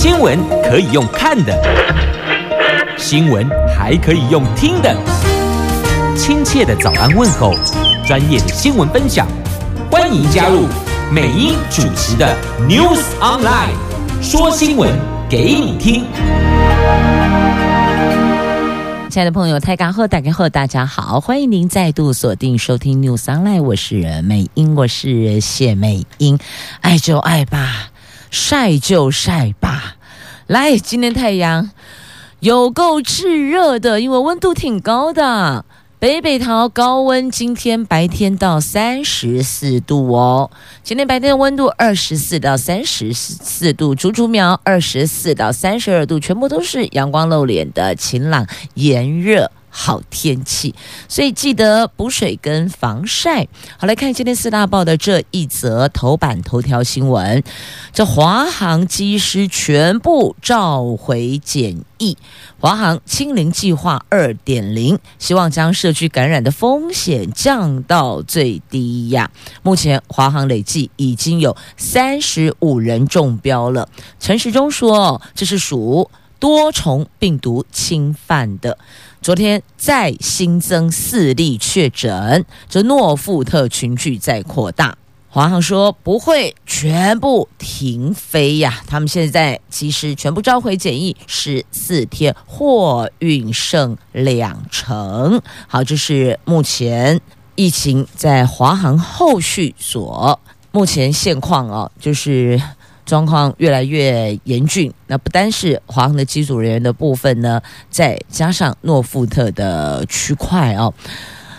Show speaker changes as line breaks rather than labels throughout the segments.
新闻可以用看的，新闻还可以用听的。亲切的早安问候，专业的新闻分享，欢迎加入美英主持的 News Online，说新闻给你听。
亲爱的朋友，大家好，大家好，大家好，欢迎您再度锁定收听 News Online，我是美英，我是谢美英，爱就爱吧。晒就晒吧，来，今天太阳有够炙热的，因为温度挺高的。北北桃高温，今天白天到三十四度哦。今天白天的温度二十四到三十四度，竹竹苗二十四到三十二度，全部都是阳光露脸的晴朗炎热。好天气，所以记得补水跟防晒。好，来看今天四大报的这一则头版头条新闻：这华航机师全部召回检疫，华航清零计划二点零，希望将社区感染的风险降到最低呀。目前华航累计已经有三十五人中标了。陈时中说，这是属多重病毒侵犯的。昨天再新增四例确诊，这诺富特群聚在扩大。华航说不会全部停飞呀，他们现在其实全部召回检疫十四天，货运剩两成。好，这是目前疫情在华航后续所目前现况哦，就是。状况越来越严峻，那不单是华航的机组人员的部分呢，再加上诺富特的区块哦。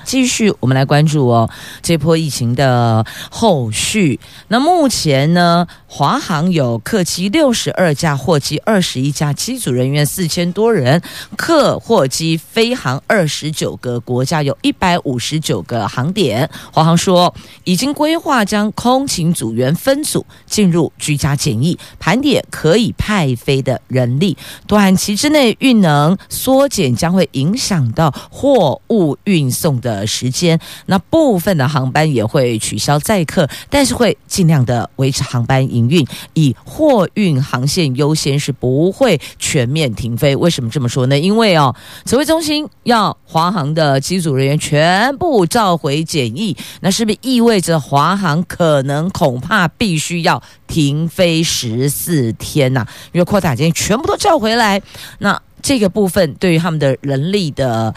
继续，我们来关注哦，这波疫情的后续。那目前呢，华航有客机六十二架，货机二十一架，机组人员四千多人，客货机飞航二十九个国家，有一百五十九个航点。华航说，已经规划将空勤组员分组进入居家检疫，盘点可以派飞的人力，短期之内运能缩减，将会影响到货物运送的。时间，那部分的航班也会取消载客，但是会尽量的维持航班运，以货运航线优先，是不会全面停飞。为什么这么说呢？因为哦，指挥中心要华航的机组人员全部召回检疫，那是不是意味着华航可能恐怕必须要停飞十四天呐、因为扩大检疫全部都召回来，那这个部分对于他们的人力的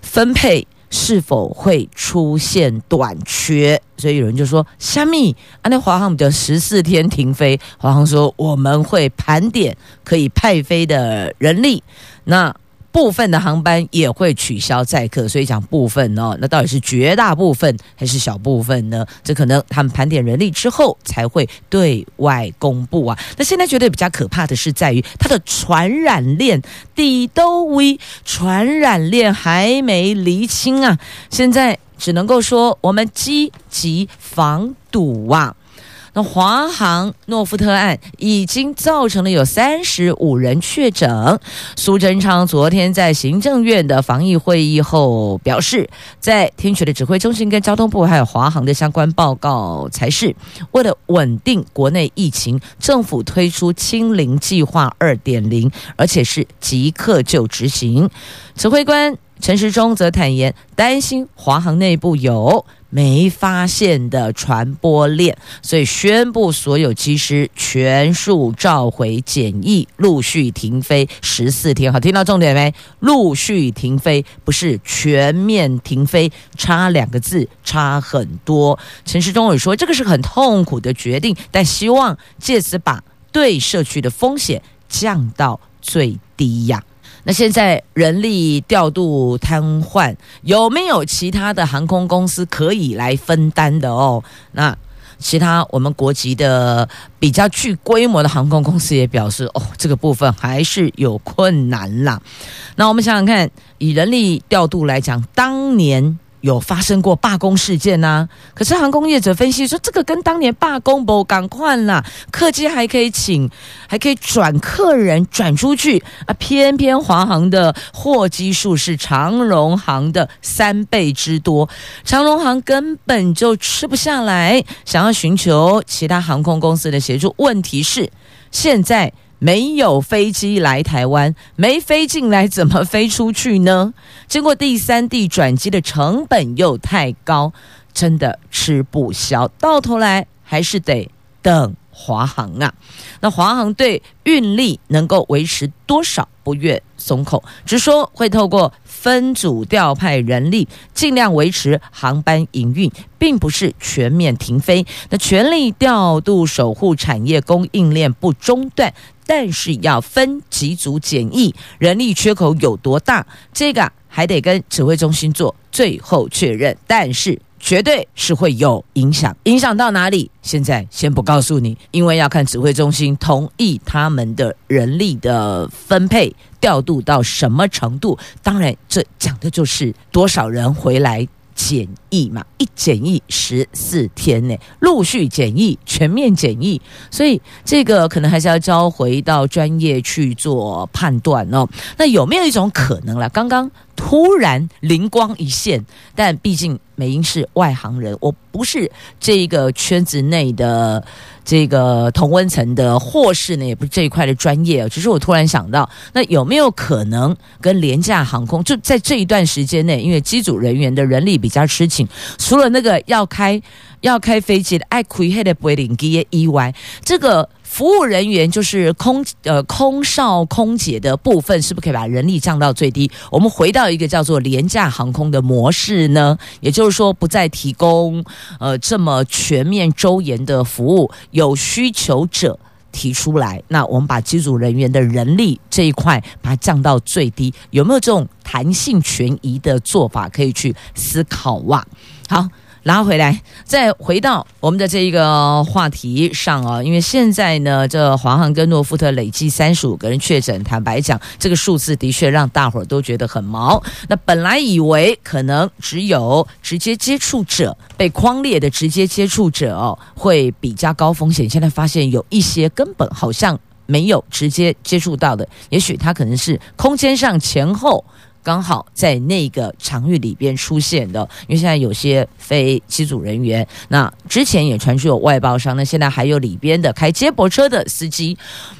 分配。是否会出现短缺？所以有人就说：“虾米啊，那华航的十四天停飞。”华航说：“我们会盘点可以派飞的人力。”那。部分的航班也会取消载客，所以讲部分哦，那到底是绝大部分还是小部分呢？这可能他们盘点人力之后才会对外公布啊。那现在觉得比较可怕的是在于它的传染链，第都威传染链还没厘清啊，现在只能够说我们积极防堵啊。华航诺富特案已经造成了有三十五人确诊。苏贞昌昨天在行政院的防疫会议后表示，在听取了指挥中心跟交通部还有华航的相关报告，才是为了稳定国内疫情，政府推出清零计划二点零，而且是即刻就执行。指挥官陈时中则坦言，担心华航内部有。没发现的传播链，所以宣布所有机师全数召回检疫，陆续停飞十四天。好，听到重点没？陆续停飞，不是全面停飞，差两个字，差很多。陈时中也说，这个是很痛苦的决定，但希望借此把对社区的风险降到最低呀。那现在人力调度瘫痪，有没有其他的航空公司可以来分担的哦？那其他我们国籍的比较具规模的航空公司也表示，哦，这个部分还是有困难啦。那我们想想看，以人力调度来讲，当年。有发生过罢工事件呐、啊，可是航空业者分析说，这个跟当年罢工不赶快啦，客机还可以请，还可以转客人转出去啊，偏偏华航的货机数是长荣航的三倍之多，长荣航根本就吃不下来，想要寻求其他航空公司的协助，问题是现在。没有飞机来台湾，没飞进来怎么飞出去呢？经过第三地转机的成本又太高，真的吃不消，到头来还是得等华航啊。那华航对运力能够维持多少不愿松口，只说会透过分组调派人力，尽量维持航班营运，并不是全面停飞。那全力调度守护产业供应链不中断。但是要分几组检疫，人力缺口有多大？这个还得跟指挥中心做最后确认。但是绝对是会有影响，影响到哪里？现在先不告诉你，因为要看指挥中心同意他们的人力的分配调度到什么程度。当然，这讲的就是多少人回来。检疫嘛，一检疫十四天呢，陆续检疫，全面检疫，所以这个可能还是要交回到专业去做判断哦。那有没有一种可能啦？刚刚突然灵光一现，但毕竟美英是外行人，我不是这个圈子内的。这个同温层的或是呢，也不是这一块的专业，只是我突然想到，那有没有可能跟廉价航空就在这一段时间内，因为机组人员的人力比较吃紧，除了那个要开要开飞机的爱亏黑的不会领机意外，这个。服务人员就是空呃空少空姐的部分，是不是可以把人力降到最低？我们回到一个叫做廉价航空的模式呢？也就是说，不再提供呃这么全面周延的服务，有需求者提出来，那我们把机组人员的人力这一块把它降到最低，有没有这种弹性权宜的做法可以去思考哇？好。拉回来，再回到我们的这一个话题上啊，因为现在呢，这华航跟诺富特累计三十五个人确诊，坦白讲，这个数字的确让大伙儿都觉得很毛。那本来以为可能只有直接接触者被框列的直接接触者哦，会比较高风险，现在发现有一些根本好像没有直接接触到的，也许他可能是空间上前后。刚好在那个场域里边出现的，因为现在有些非机组人员，那之前也传出有外包商，那现在还有里边的开接驳车的司机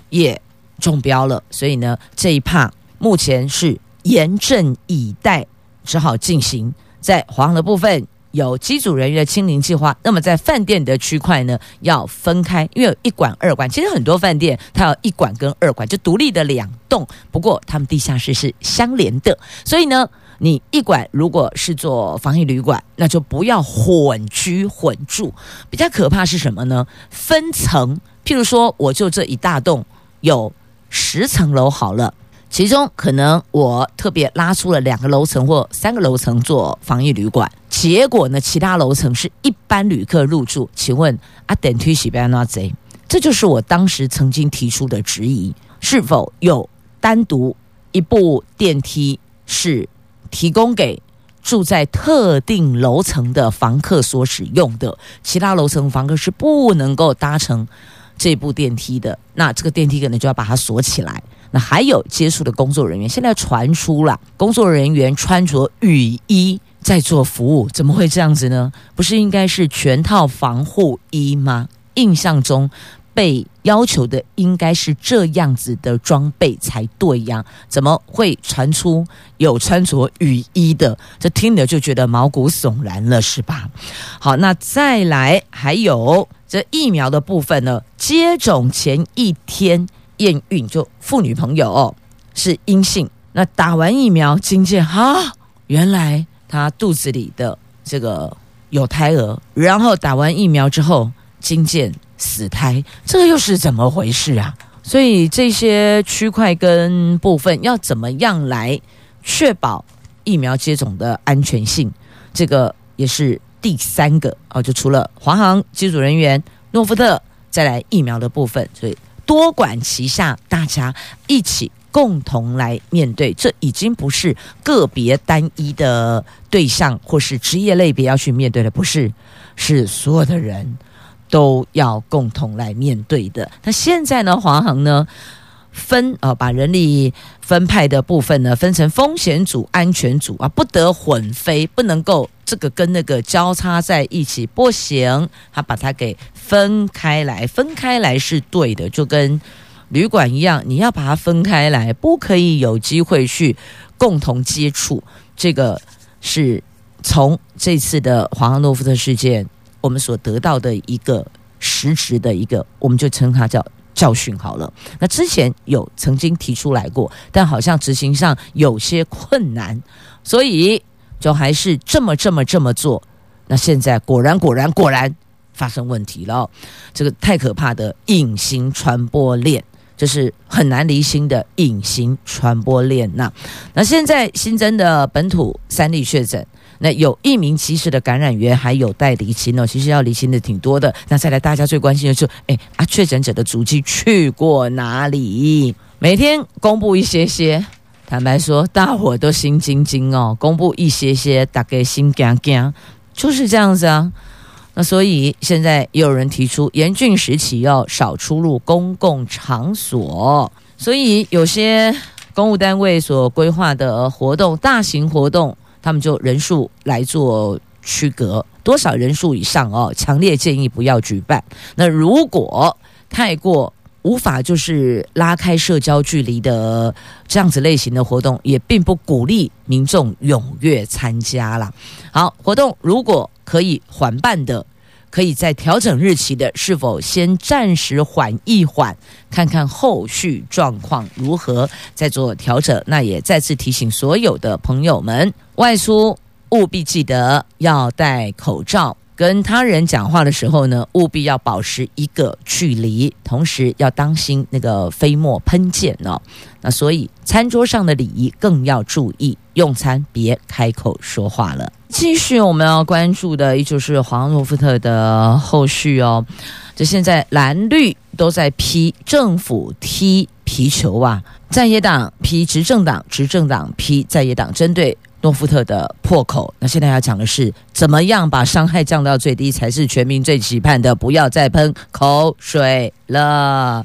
也中标了，所以呢，这一趴目前是严阵以待，只好进行在黄的部分。有机组人员的清零计划，那么在饭店的区块呢，要分开，因为有一馆、二馆。其实很多饭店它有一馆跟二馆，就独立的两栋。不过他们地下室是相连的，所以呢，你一馆如果是做防疫旅馆，那就不要混居混住。比较可怕是什么呢？分层，譬如说，我就这一大栋有十层楼好了。其中可能我特别拉出了两个楼层或三个楼层做防疫旅馆，结果呢，其他楼层是一般旅客入住。请问阿等推喜别那贼，这就是我当时曾经提出的质疑：是否有单独一部电梯是提供给住在特定楼层的房客所使用的，其他楼层房客是不能够搭乘这部电梯的？那这个电梯可能就要把它锁起来。那还有接触的工作人员，现在传出了工作人员穿着雨衣在做服务，怎么会这样子呢？不是应该是全套防护衣吗？印象中被要求的应该是这样子的装备才对呀，怎么会传出有穿着雨衣的？这听着就觉得毛骨悚然了，是吧？好，那再来还有这疫苗的部分呢？接种前一天。验孕就妇女朋友哦，是阴性，那打完疫苗惊见哈，原来她肚子里的这个有胎儿，然后打完疫苗之后惊见死胎，这个又是怎么回事啊？所以这些区块跟部分要怎么样来确保疫苗接种的安全性？这个也是第三个哦，就除了华航机组人员、诺富特，再来疫苗的部分，所以。多管齐下，大家一起共同来面对。这已经不是个别单一的对象或是职业类别要去面对的，不是，是所有的人都要共同来面对的。那现在呢，华航呢分啊、把人力分派的部分呢分成风险组、安全组啊，不得混飞，不能够这个跟那个交叉在一起，不行，他把它给。分开来，分开来是对的，就跟旅馆一样，你要把它分开来，不可以有机会去共同接触。这个是从这次的华航诺夫特事件，我们所得到的一个实质的一个，我们就称它叫教训好了。那之前有曾经提出来过，但好像执行上有些困难，所以就还是这么这么这么做。那现在果然果然果然发生问题了，这个太可怕的隐形传播链。这是很难离心的隐形传播链呐、那现在新增的本土三例确诊，那有一名及时的感染源还有待厘清哦。其实要厘清的挺多的。那再来，大家最关心的就是，哎啊，确诊者的足迹去过哪里？每天公布一些些，坦白说，大伙都心惊惊哦。公布一些些，大概心惊惊，就是这样子啊。那所以现在也有人提出，严峻时期要少出入公共场所。所以有些公务单位所规划的活动，大型活动，他们就人数来做区隔，多少人数以上哦，强烈建议不要举办。那如果太过无法就是拉开社交距离的这样子类型的活动，也并不鼓励民众踊跃参加啦。好，活动如果可以缓办的，可以在调整日期的，是否先暂时缓一缓，看看后续状况如何再做调整？那也再次提醒所有的朋友们，外出务必记得要戴口罩。跟他人讲话的时候呢，务必要保持一个距离，同时要当心那个飞沫喷溅哦。那所以餐桌上的礼仪更要注意，用餐别开口说话了。继续我们要关注的，依旧是华航诺富特的后续哦。这现在蓝绿都在批政府踢皮球啊，在野党批执政党，执政党批在野党，针对。诺夫特的破口，那现在要讲的是怎么样把伤害降到最低，才是全民最期盼的。不要再喷口水了。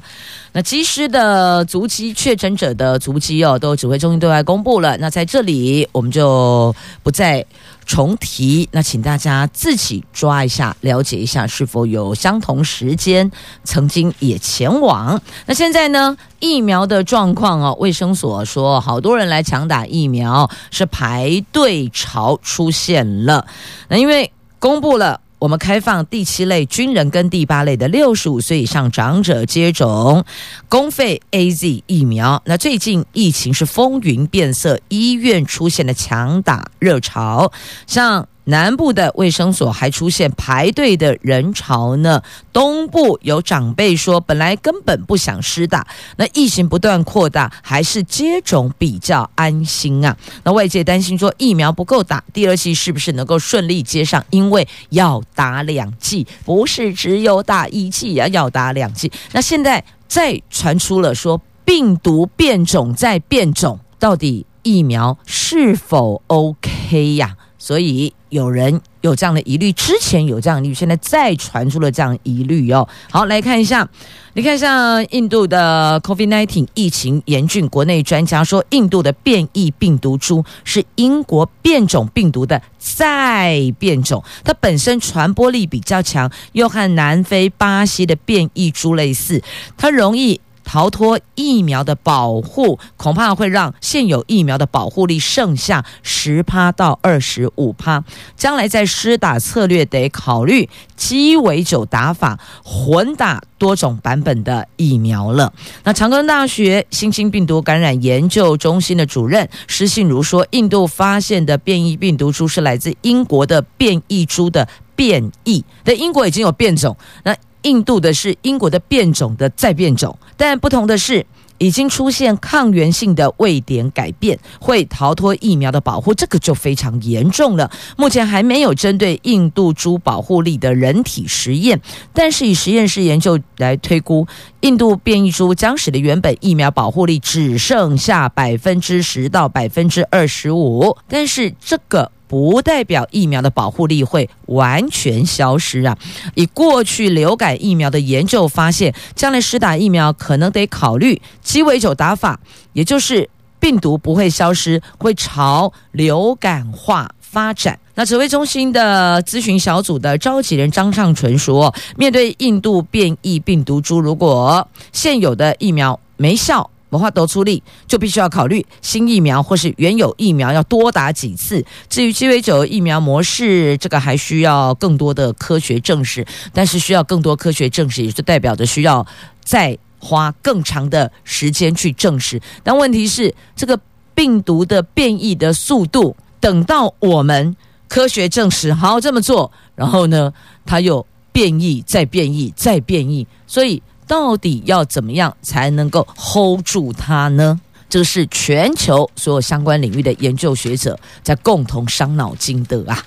那及时的足迹确诊者的足迹哦，都指挥中心对外公布了。那在这里我们就不再重提。那请大家自己抓一下，了解一下是否有相同时间曾经也前往。那现在呢，疫苗的状况哦，卫生所说好多人来抢打疫苗，是排队潮出现了。那因为公布了。我们开放第七类军人跟第八类的六十五岁以上长者接种公费 AZ 疫苗。那最近疫情是风云变色，医院出现了抢打热潮，像。南部的卫生所还出现排队的人潮呢。东部有长辈说，本来根本不想施打，那疫情不断扩大，还是接种比较安心啊。那外界担心说疫苗不够打，第二剂是不是能够顺利接上？因为要打两剂，不是只有打一剂啊，要打两剂。那现在再传出了说病毒变种再变种，到底疫苗是否 OK 呀？所以有人有这样的疑虑，之前有这样的疑虑，现在再传出了这样疑虑哦。好，来看一下，你看像印度的 COVID-19 疫情严峻，国内专家说，印度的变异病毒株是英国变种病毒的再变种，它本身传播力比较强，又和南非、巴西的变异株类似，它容易。逃脱疫苗的保护，恐怕会让现有疫苗的保护力剩下十趴到二十五趴。将来在施打策略得考虑鸡尾酒打法，混打多种版本的疫苗了。那长庚大学新兴病毒感染研究中心的主任施信如说，印度发现的变异病毒株是来自英国的变异株的变异，在英国已经有变种，那。印度的是英国的变种的再变种，但不同的是，已经出现抗原性的位点改变，会逃脱疫苗的保护，这个就非常严重了。目前还没有针对印度株保护力的人体实验，但是以实验室研究来推估，印度变异株将使得原本疫苗保护力只剩下百分之十到百分之二十五，但是这个。不代表疫苗的保护力会完全消失啊！以过去流感疫苗的研究发现，将来施打疫苗可能得考虑鸡尾酒打法，也就是病毒不会消失，会朝流感化发展。那指挥中心的咨询小组的召集人张尚纯说，面对印度变异病毒株，如果现有的疫苗没效，无法度处理，就必须要考虑新疫苗或是原有疫苗要多打几次。至于鸡尾酒疫苗模式，这个还需要更多的科学证实，但是需要更多科学证实，也就代表着需要再花更长的时间去证实。但问题是，这个病毒的变异的速度，等到我们科学证实，好这么做，然后呢，它又变异，再变异，再变异，所以。到底要怎么样才能够 hold 住它呢？这个是全球所有相关领域的研究学者在共同伤脑筋的啊！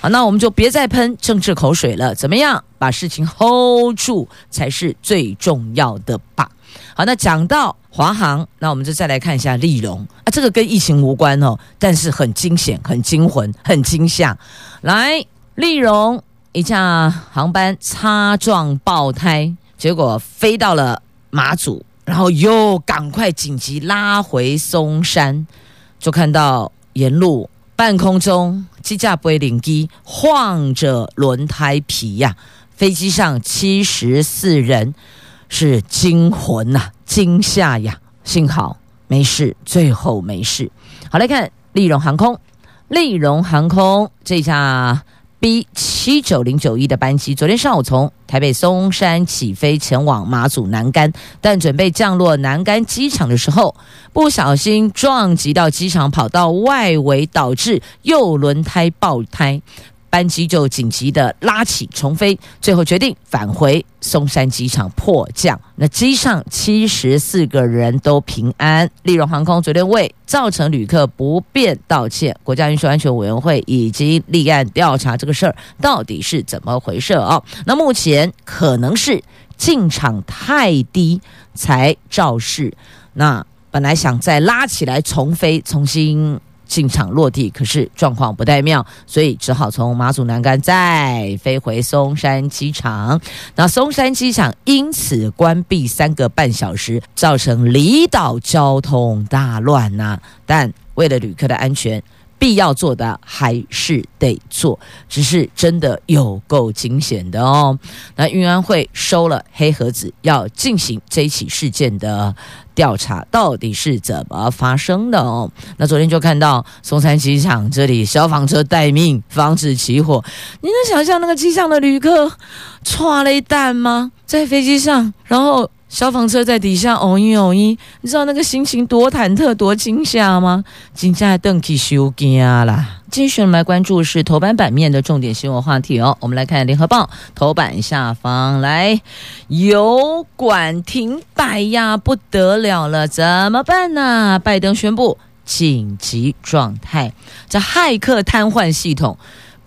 好，那我们就别再喷政治口水了，怎么样把事情 hold 住才是最重要的吧？好，那讲到华航，那我们就再来看一下丽荣啊，这个跟疫情无关哦，但是很惊险、很惊魂、很惊吓。来，丽荣一架航班擦撞爆胎。结果飞到了马祖，然后又赶快紧急拉回松山，就看到沿路半空中机架不会领机晃着轮胎皮呀、啊，飞机上七十四人是惊魂呐、啊，惊吓呀，幸好没事，最后没事。好，来看立荣航空，立荣航空这架。B 七九零九一的班机，昨天上午从台北松山起飞前往马祖南竿，但准备降落南竿机场的时候，不小心撞击到机场跑道外围，导致右轮胎爆胎。班机就紧急的拉起重飞，最后决定返回松山机场迫降。那机上七十四个人都平安。利荣航空昨天为造成旅客不便道歉，国家运输安全委员会已经立案调查这个事儿到底是怎么回事哦。那目前可能是进场太低才肇事，那本来想再拉起来重飞，重新。进场落地，可是状况不太妙，所以只好从马祖南竿再飞回松山机场。那松山机场因此关闭三个半小时，造成离岛交通大乱呐、但为了旅客的安全，必要做的还是得做，只是真的有够惊险的哦。那运安会收了黑盒子，要进行这起事件的调查，到底是怎么发生的哦？那昨天就看到松山机场这里消防车待命，防止起火。你能想象那个机上的旅客抓了一弹吗？在飞机上，然后。消防车在底下，嗡一嗡一，你知道那个心情多忐忑、多惊吓吗？紧张的登起收惊啦！继续来关注是头版版面的重点新闻话题哦。我们来看《联合报》头版下方，来油管停摆呀，不得了了，怎么办呢？拜登宣布紧急状态，这骇客瘫痪系统。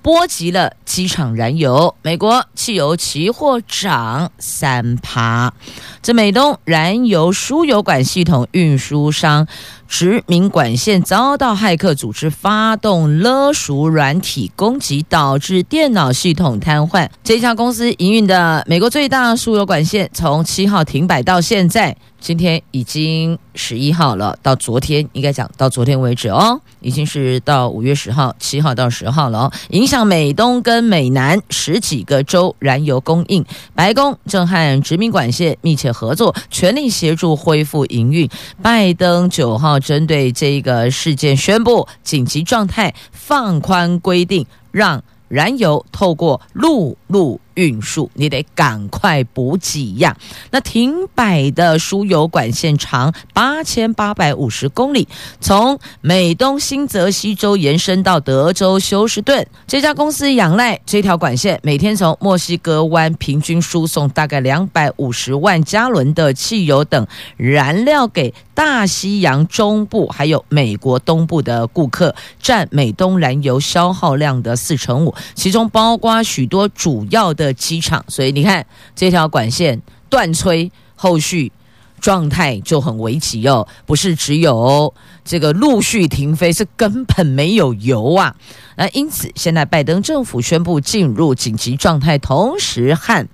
波及了机场燃油，美国汽油期货涨三趴。这美东燃油输油管系统运输商殖民管线遭到骇客组织发动勒赎软体攻击，导致电脑系统瘫痪。这家公司营运的美国最大输油管线，从七号停摆到现在。今天已经十一号了，到昨天应该讲到昨天为止哦，已经是到五月十号，七号到十号了哦，影响美东跟美南十几个州燃油供应。白宫正和殖民管线密切合作，全力协助恢复营运。拜登九号针对这个事件宣布紧急状态，放宽规定，让燃油透过陆路。运输你得赶快补给呀！那停摆的输油管线长八千八百五十公里，从美东新泽西州延伸到德州休斯顿。这家公司仰赖这条管线，每天从墨西哥湾平均输送大概两百五十万加仑的汽油等燃料给大西洋中部还有美国东部的顾客，占美东燃油消耗量的四成五，其中包括许多主要的。机场，所以你看这条管线断吹，后续状态就很危急哦。不是只有这个陆续停飞，是根本没有油啊。那因此，现在拜登政府宣布进入紧急状态，同时和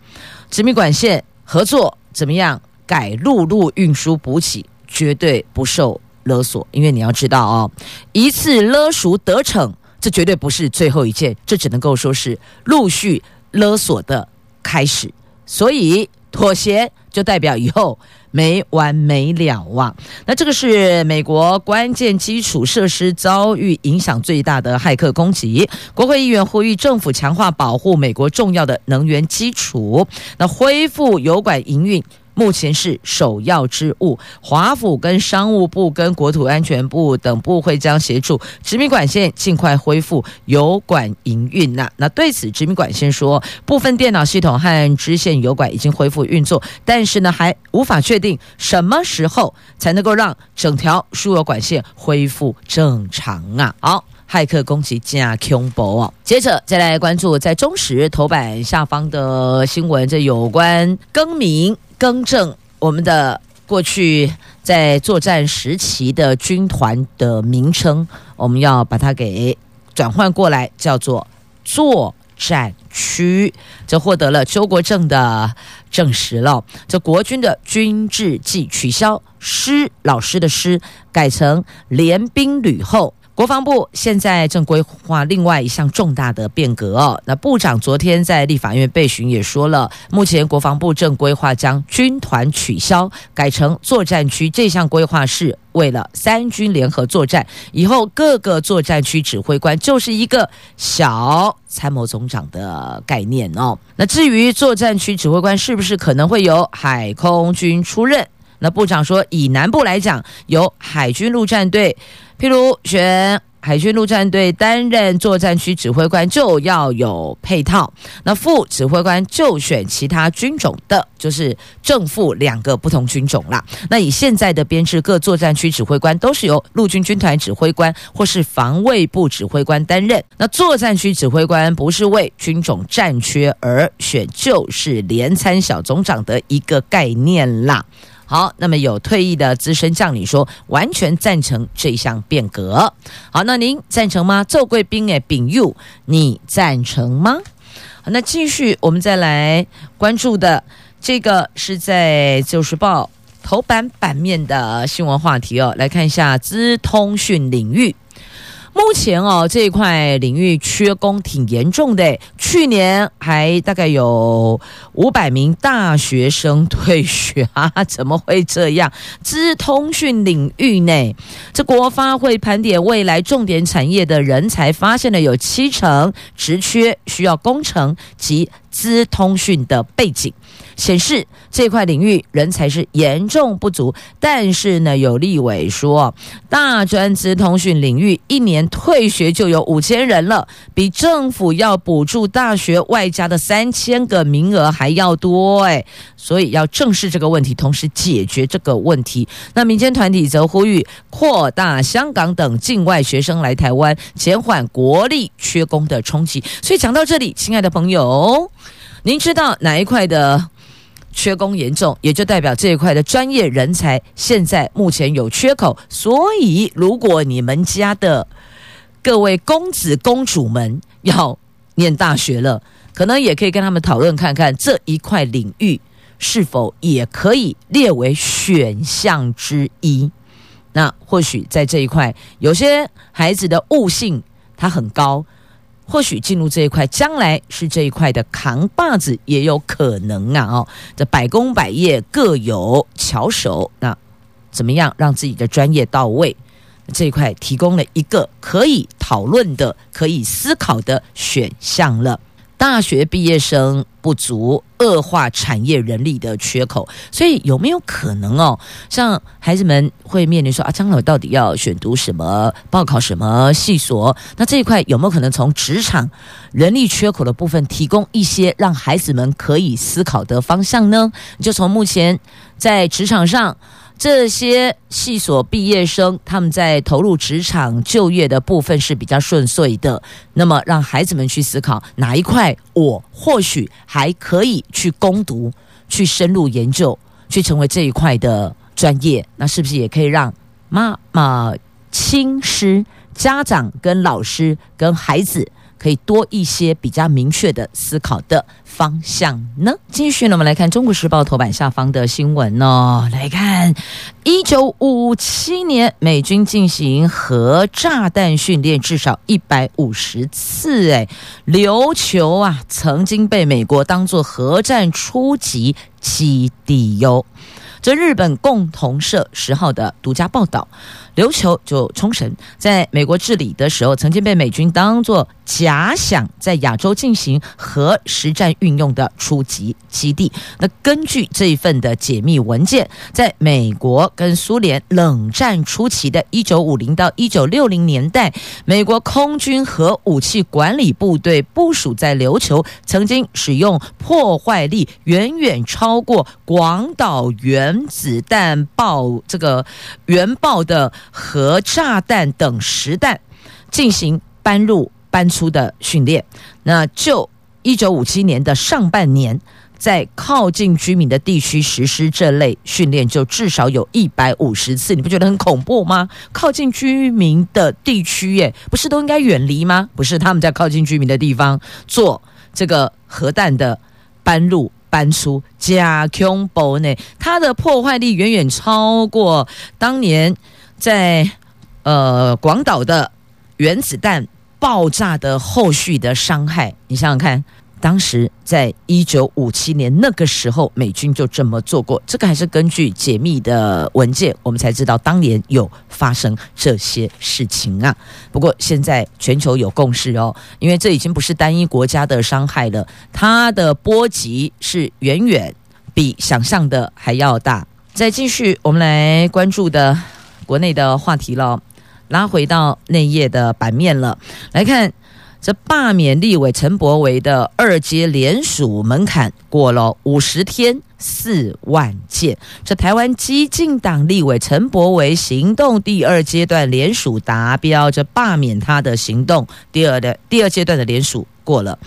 殖民管线合作，怎么样改陆路运输补给，绝对不受勒索。因为你要知道哦，一次勒赎得逞。这绝对不是最后一件，这只能够说是陆续勒索的开始。所以妥协就代表以后没完没了啊！那这个是美国关键基础设施遭遇影响最大的骇客攻击，国会议员呼吁政府强化保护美国重要的能源基础，那恢复油管营运。目前是首要之务，华府跟商务部跟国土安全部等部会将协助殖民管线尽快恢复油管营运。那那对此，殖民管线说，部分电脑系统和支线油管已经恢复运作，但是呢，还无法确定什么时候才能够让整条输油管线恢复正常啊。好，骇客攻击加恐怖哦。接着再来关注在中时头版下方的新闻，这有关更名。更正我们的过去在作战时期的军团的名称，我们要把它给转换过来，叫做作战区。这获得了邱国正的证实了。这国军的军制暨取消师老师的师，改成联兵旅后。国防部现在正规划另外一项重大的变革哦。那部长昨天在立法院备询也说了，目前国防部正规划将军团取消，改成作战区。这项规划是为了三军联合作战，以后各个作战区指挥官就是一个小参谋总长的概念哦。那至于作战区指挥官是不是可能会由海空军出任？那部长说，以南部来讲，由海军陆战队。譬如选海军陆战队担任作战区指挥官，就要有配套。那副指挥官就选其他军种的，就是正副两个不同军种啦。那以现在的编制，各作战区指挥官都是由陆军军团指挥官或是防卫部指挥官担任。那作战区指挥官不是为军种战缺而选，就是连参小总长的一个概念啦。好，那么有退役的资深将领说，完全赞成这项变革。好，那您赞成吗？做贵宾诶，丙佑，你赞成吗？好，那继续我们再来关注的这个是在《旧时报》头版版面的新闻话题哦，来看一下资通讯领域。目前哦，这一块领域缺工挺严重的，去年还大概有五百名大学生退学啊，怎么会这样？资通讯领域内，这国发会盘点未来重点产业的人才，发现了有七成职缺需要工程及资通讯的背景。显示这块领域人才是严重不足，但是呢，有立委说，大专资通讯领域一年退学就有五千人了，比政府要补助大学外加的三千个名额还要多哎，所以要正视这个问题，同时解决这个问题。那民间团体则呼吁扩大香港等境外学生来台湾，减缓国力缺工的冲击。所以讲到这里，亲爱的朋友，您知道哪一块的？缺工严重，也就代表这一块的专业人才现在目前有缺口。所以，如果你们家的各位公子公主们要念大学了，可能也可以跟他们讨论看看这一块领域是否也可以列为选项之一。那或许在这一块，有些孩子的悟性他很高。或许进入这一块，将来是这一块的扛把子也有可能啊！哦，这百工百业各有巧手，那怎么样让自己的专业到位？这一块提供了一个可以讨论的、可以思考的选项了。大学毕业生不足，恶化产业人力的缺口，所以有没有可能哦？像孩子们会面临说啊，将来我到底要选读什么，报考什么系所？那这一块有没有可能从职场人力缺口的部分提供一些让孩子们可以思考的方向呢？就从目前在职场上。这些系所毕业生，他们在投入职场就业的部分是比较顺遂的。那么，让孩子们去思考哪一块，我或许还可以去攻读、去深入研究、去成为这一块的专业。那是不是也可以让妈妈、亲师、家长跟老师跟孩子可以多一些比较明确的思考的方向呢？继续呢，我们来看《中国时报》头版下方的新闻哦。来看，一九五七年，美军进行核炸弹训练至少一百五十次。哎，琉球啊，曾经被美国当作核战初级基地哟。这日本共同社十号的独家报道。琉球就冲绳，在美国治理的时候，曾经被美军当作假想在亚洲进行核实战运用的初级基地。那根据这一份的解密文件，在美国跟苏联冷战初期的一九五零到一九六零年代，美国空军核武器管理部队部署在琉球，曾经使用破坏力远远超过广岛原子弹爆这个原爆的。核炸弹等实弹进行搬入搬出的训练。那就一九五七年的上半年，在靠近居民的地区实施这类训练，就至少有一百五十次。你不觉得很恐怖吗？靠近居民的地区，耶，不是都应该远离吗？不是，他们在靠近居民的地方做这个核弹的搬入搬出，加恐怖呢？它的破坏力远远超过当年。在呃广岛的原子弹爆炸的后续的伤害，你想想看，当时在一九五七年那个时候，美军就这么做过。这个还是根据解密的文件，我们才知道当年有发生这些事情啊。不过现在全球有共识哦，因为这已经不是单一国家的伤害了，它的波及是远远比想象的还要大。再继续，我们来关注的。国内的话题了，拉回到内页的版面了。来看这罢免立委陈柏惟的二阶联署门槛过了五十天四万件。这台湾激进党立委陈柏惟行动第二阶段联署达标，这罢免他的行动第二的第二阶段的联署过了。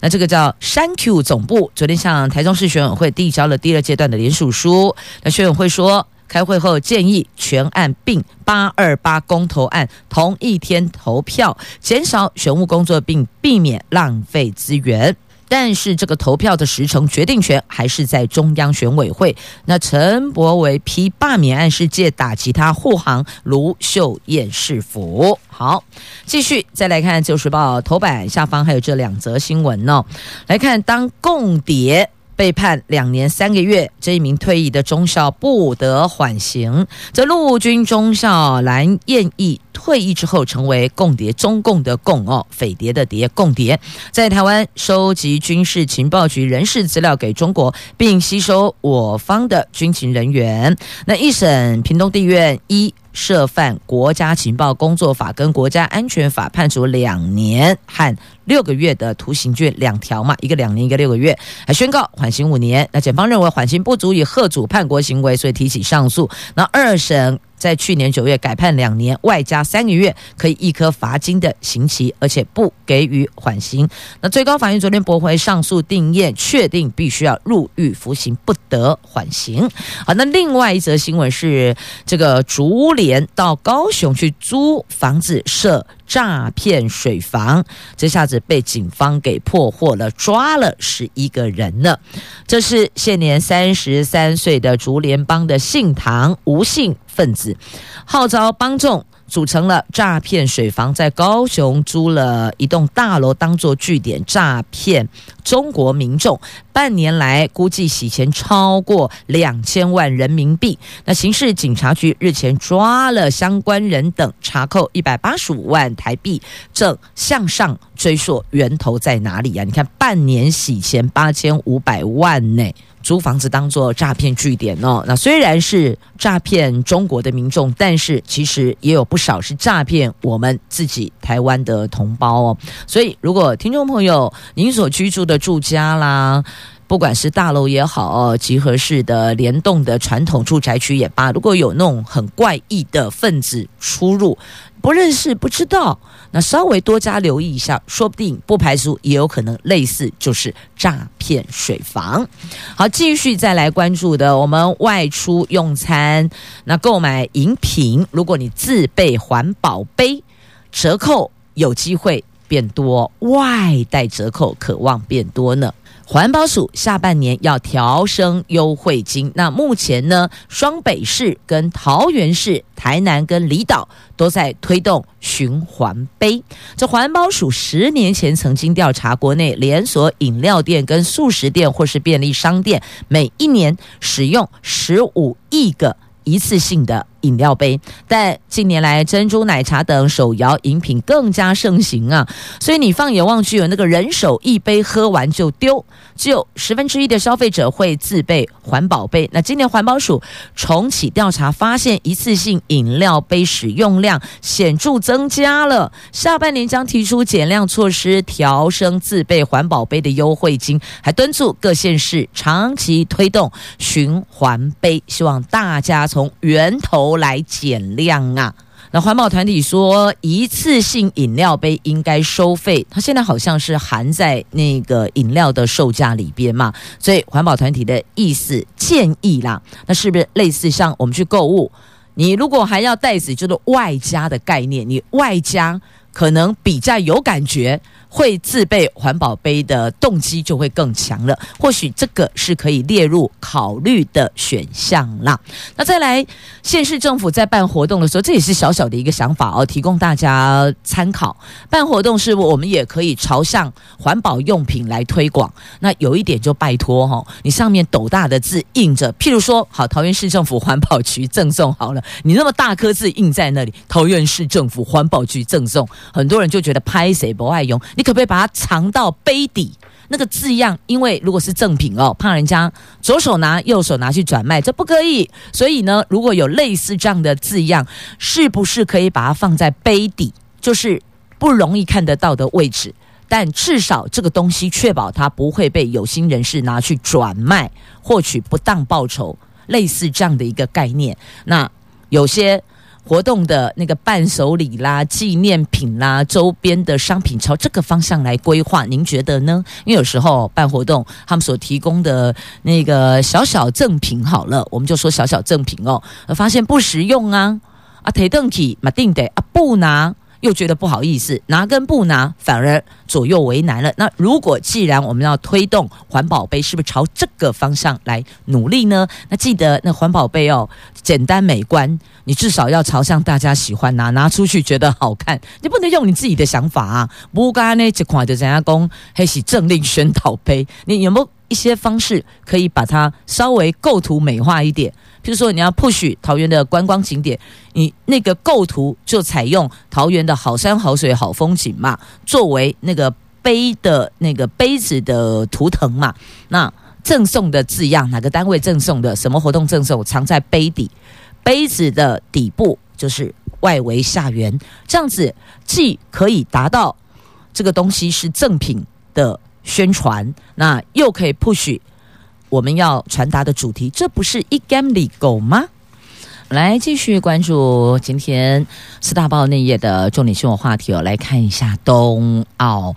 那这个叫删 Q 总部昨天向台中市选委会递交了第二阶段的联署书。那选委会说。开会后建议全案并八二八公投案同一天投票，减少选务工作并避免浪费资源。但是这个投票的时程决定权还是在中央选委会。那陈柏惟批罢免案是借打击他护航卢秀燕市府。好，继续再来看《旧时报》头版下方还有这两则新闻呢、哦。来看当共谍。被判两年三个月，这一名退役的中校不得缓刑。这陆军中校蓝燕义退役之后，成为共谍，中共的共哦，匪谍的谍，共谍，在台湾收集军事情报局人事资料给中国，并吸收我方的军情人员。那一审，屏东地院一。涉犯国家情报工作法跟国家安全法，判处两年和六个月的徒刑卷两条嘛，一个两年，一个六个月，还宣告缓刑五年。那检方认为缓刑不足以吓阻叛国行为，所以提起上诉。那二审。在去年九月改判两年外加三个月可以一颗罚金的刑期，而且不给予缓刑。那最高法院昨天驳回上诉定谳，确定必须要入狱服刑，不得缓刑。好，那另外一则新闻是，这个竹联到高雄去租房子设诈骗水房，这下子被警方给破获了，抓了十一个人呢。这是现年三十三岁的竹联帮的姓唐吴姓分子，号召帮众。组成了诈骗水房，在高雄租了一栋大楼当做据点，诈骗中国民众。半年来，估计洗钱超过两千万人民币。那刑事警察局日前抓了相关人等，查扣一百八十五万台币，正向上追溯源头在哪里呀、啊？你看，半年洗钱八千五百万呢。租房子当做诈骗据点哦，那虽然是诈骗中国的民众，但是其实也有不少是诈骗我们自己台湾的同胞哦。所以，如果听众朋友您所居住的住家啦，不管是大楼也好，集合式的联动的传统住宅区也罢，如果有那种很怪异的分子出入，不认识不知道，那稍微多加留意一下，说不定不排除也有可能类似就是诈骗水房。好，继续再来关注的，我们外出用餐，那购买饮品，如果你自备环保杯，折扣有机会变多，外带折扣渴望变多呢。环保署下半年要调升优惠金，那目前呢，双北市跟桃园市、台南跟离岛都在推动循环杯。这环保署十年前曾经调查国内连锁饮料店跟速食店或是便利商店，每一年使用十五亿个一次性的饮料杯，但近年来珍珠奶茶等手摇饮品更加盛行啊，所以你放眼望去，有那个人手一杯，喝完就丢，只有十分之一的消费者会自备环保杯。那今年环保署重启调查，发现一次性饮料杯使用量显著增加了，下半年将提出减量措施，调升自备环保杯的优惠金，还敦促各县市长期推动循环杯，希望大家从源头。来减量啊！那环保团体说，一次性饮料杯应该收费，它现在好像是含在那个饮料的售价里边嘛，所以环保团体的意思建议啦，那是不是类似像我们去购物，你如果还要袋子，就是外加的概念，你外加可能比较有感觉。会自备环保杯的动机就会更强了，或许这个是可以列入考虑的选项啦。那再来，县市政府在办活动的时候，这也是小小的一个想法哦，提供大家参考。办活动是我们也可以朝向环保用品来推广。那有一点就拜托哈，你上面斗大的字印着，譬如说，好，桃园市政府环保局赠送好了，你那么大颗字印在那里，桃园市政府环保局赠送，很多人就觉得拍谁不爱用。你可不可以把它藏到杯底？那个字样，因为如果是赠品哦，怕人家左手拿右手拿去转卖，这不可以。所以呢，如果有类似这样的字样，是不是可以把它放在杯底？就是不容易看得到的位置，但至少这个东西确保它不会被有心人士拿去转卖，获取不当报酬。类似这样的一个概念，那有些。活动的那个伴手礼啦、纪念品啦、周边的商品，朝这个方向来规划，您觉得呢？因为有时候办活动，他们所提供的那个小小赠品，好了，我们就说小小赠品哦，发现不实用啊，啊，提登起嘛定得啊，不拿。又觉得不好意思，拿跟不拿反而左右为难了。那如果既然我们要推动环保杯，是不是朝这个方向来努力呢？那记得那环保杯哦，简单美观，你至少要朝向大家喜欢拿，拿出去觉得好看。你不能用你自己的想法啊！不干呢，这款的人家讲还是政令宣导杯，你有没有一些方式可以把它稍微构图美化一点？譬如说，你要 push 桃园的观光景点，你那个构图就采用桃园的好山好水好风景嘛，作为那个杯的那个杯子的图腾嘛。那赠送的字样，哪个单位赠送的，什么活动赠送，藏在杯底，杯子的底部就是外围下缘，这样子既可以达到这个东西是赠品的宣传，那又可以 push。我们要传达的主题，这不是一竿子狗吗？来继续关注今天四大报内页的重点新闻话题哦，来看一下冬奥。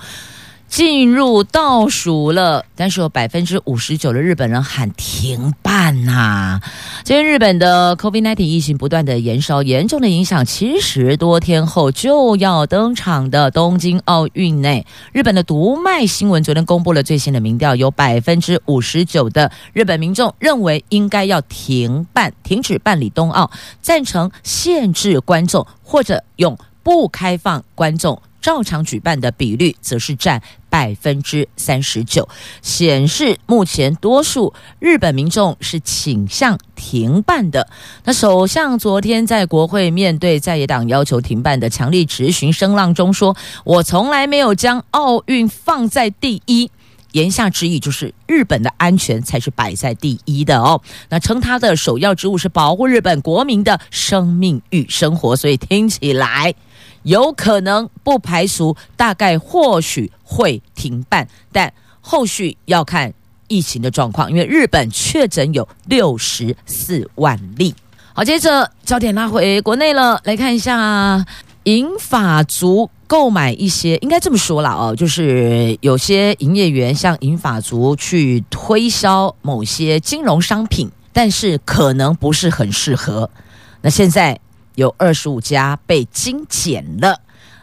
进入倒数了，但是有百分之五十九的日本人喊停办呐、今天日本的 COVID-19 疫情不断的延烧，严重的影响七十多天后就要登场的东京奥运内，日本的读卖新闻昨天公布了最新的民调，有百分之五十九的日本民众认为应该要停办、停止办理冬奥，赞成限制观众或者用不开放观众。照常举办的比率则是占百分之三十九，显示目前多数日本民众是倾向停办的。那首相昨天在国会面对在野党要求停办的强力质询声浪中说：“我从来没有将奥运放在第一。”言下之意就是日本的安全才是摆在第一的哦。那称他的首要之务是保护日本国民的生命与生活，所以听起来。有可能不排除，大概或许会停办，但后续要看疫情的状况。因为日本确诊有六十四万例。好，接着焦点拉回国内了，来看一下银发族购买一些，应该这么说了哦，就是有些营业员向银发族去推销某些金融商品，但是可能不是很适合。那现在。有二十五家被精简了，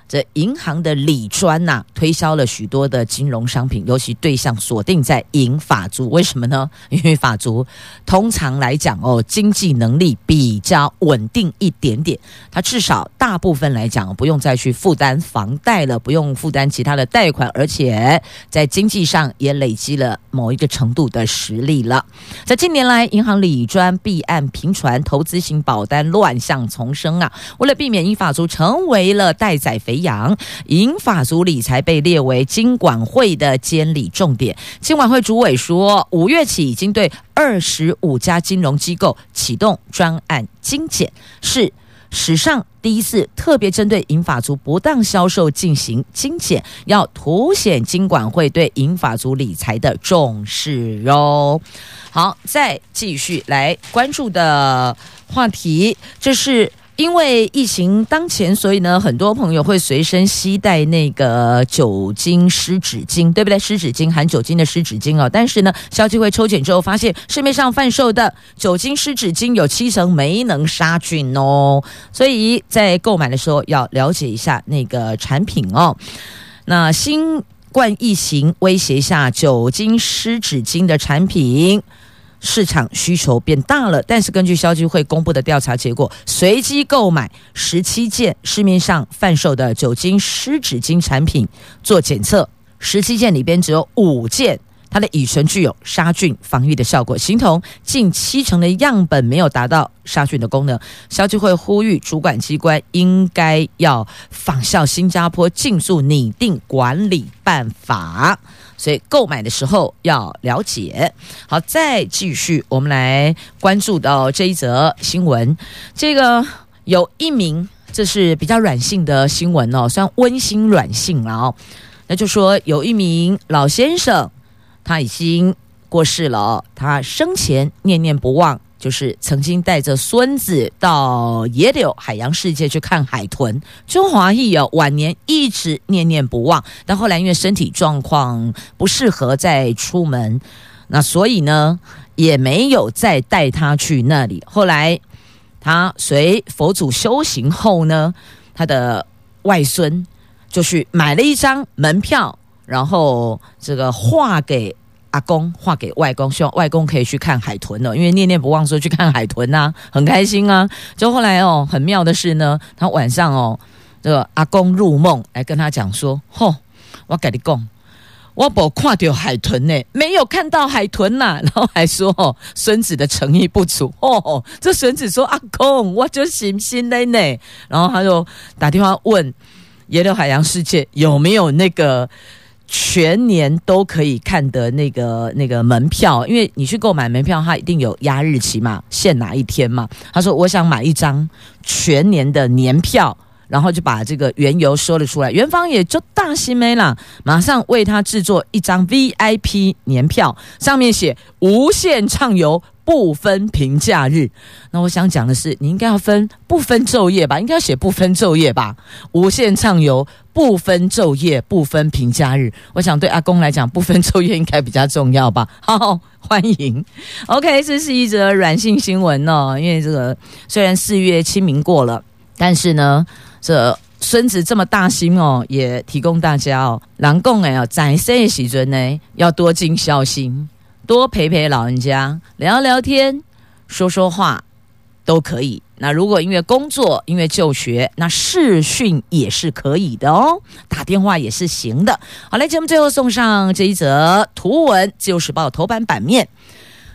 这银行的理专呐、推销了许多的金融商品，尤其对象锁定在银法族。为什么呢？因为法族通常来讲哦，经济能力比较稳定一点点，他至少大部分来讲不用再去负担房贷了，不用负担其他的贷款，而且在经济上也累积了某一个程度的实力了。在近年来，银行理专弊案频传，投资型保单乱象丛生啊！为了避免银法族成为了待宰肥养，银发族理财被列为金管会的监理重点。金管会主委说，五月起已经对二十五家金融机构启动专案精简，是史上第一次特别针对银发族不当销售进行精简，要凸显金管会对银发族理财的重视哟。好，再继续来关注的话题，这是。因为疫情当前，所以呢，很多朋友会随身携带那个酒精湿纸巾，对不对？湿纸巾含酒精的湿纸巾哦。但是呢，消基会抽检之后发现，市面上贩售的酒精湿纸巾有七成没能杀菌哦。所以在购买的时候要了解一下那个产品哦。那新冠疫情威胁下，酒精湿纸巾的产品。市场需求变大了，但是根据消基会公布的调查结果，随机购买十七件市面上贩售的酒精湿纸巾产品做检测，十七件里边只有五件它的乙醇具有杀菌防御的效果，形同近七成的样本没有达到杀菌的功能。消基会呼吁主管机关应该要仿效新加坡，尽速拟定管理办法。所以购买的时候要了解。好，再继续，我们来关注到这一则新闻。这个有一名，这是比较软性的新闻哦，算温馨软性了哦。那就说有一名老先生，他已经过世了，他生前念念不忘。就是曾经带着孙子到野柳海洋世界去看海豚，中华裔哦，晚年一直念念不忘，但后来因为身体状况不适合再出门，那所以呢也没有再带他去那里。后来他随佛祖修行后呢，他的外孙就去买了一张门票，然后这个画给。阿公画给外公，希望外公可以去看海豚了，因为念念不忘说去看海豚呐、啊，很开心啊。就后来哦，很妙的是呢，他晚上哦，这个阿公入梦来跟他讲说：“吼，我跟你讲，我没看到海豚呢，没有看到海豚呐、”然后还说：“哦，孙子的诚意不足。”哦，这孙子说：“阿公，我就信心的呢。”然后他就打电话问野柳海洋世界有没有那个。全年都可以看的那个那个门票，因为你去购买门票，它一定有压日期嘛，限哪一天嘛。他说：“我想买一张全年的年票。”然后就把这个缘由说了出来。元芳也就大心没了，马上为他制作一张 VIP 年票，上面写无限畅游。不分平假日，那我想讲的是，你应该要分不分昼夜吧？应该要写不分昼夜吧？无限畅游，不分昼夜，不分平假日。我想对阿公来讲，不分昼夜应该比较重要吧？好，欢迎。OK，这是一则软性新闻哦。因为这个虽然四月清明过了，但是呢，这孙子这么大心哦，也提供大家哦，人讲哎，在生的时阵呢，要多尽孝心。多陪陪老人家，聊聊天，说说话，都可以。那如果因为工作、因为就学，那视讯也是可以的哦，打电话也是行的。好嘞，节目最后送上这一则图文，《自由时报》头版版面，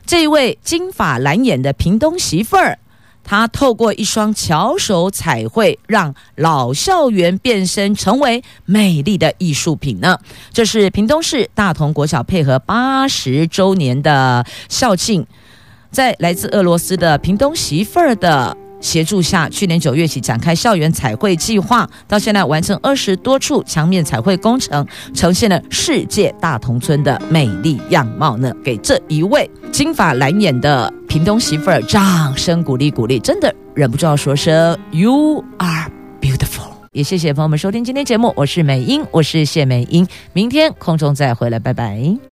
这一位金发蓝眼的屏东媳妇儿。他透过一双巧手彩绘，让老校园变身成为美丽的艺术品呢。这是屏东市大同国小配合八十周年的校庆，在来自俄罗斯的屏东媳妇儿的协助下，去年九月起展开校园彩绘计划，到现在完成二十多处墙面彩绘工程，呈现了世界大同村的美丽样貌呢。给这一位金发蓝眼的屏东媳妇儿掌声鼓励鼓励，真的忍不住要说声 “You are beautiful”。也谢谢朋友们收听今天节目，我是美英，我是谢美英，明天空中再回来，拜拜。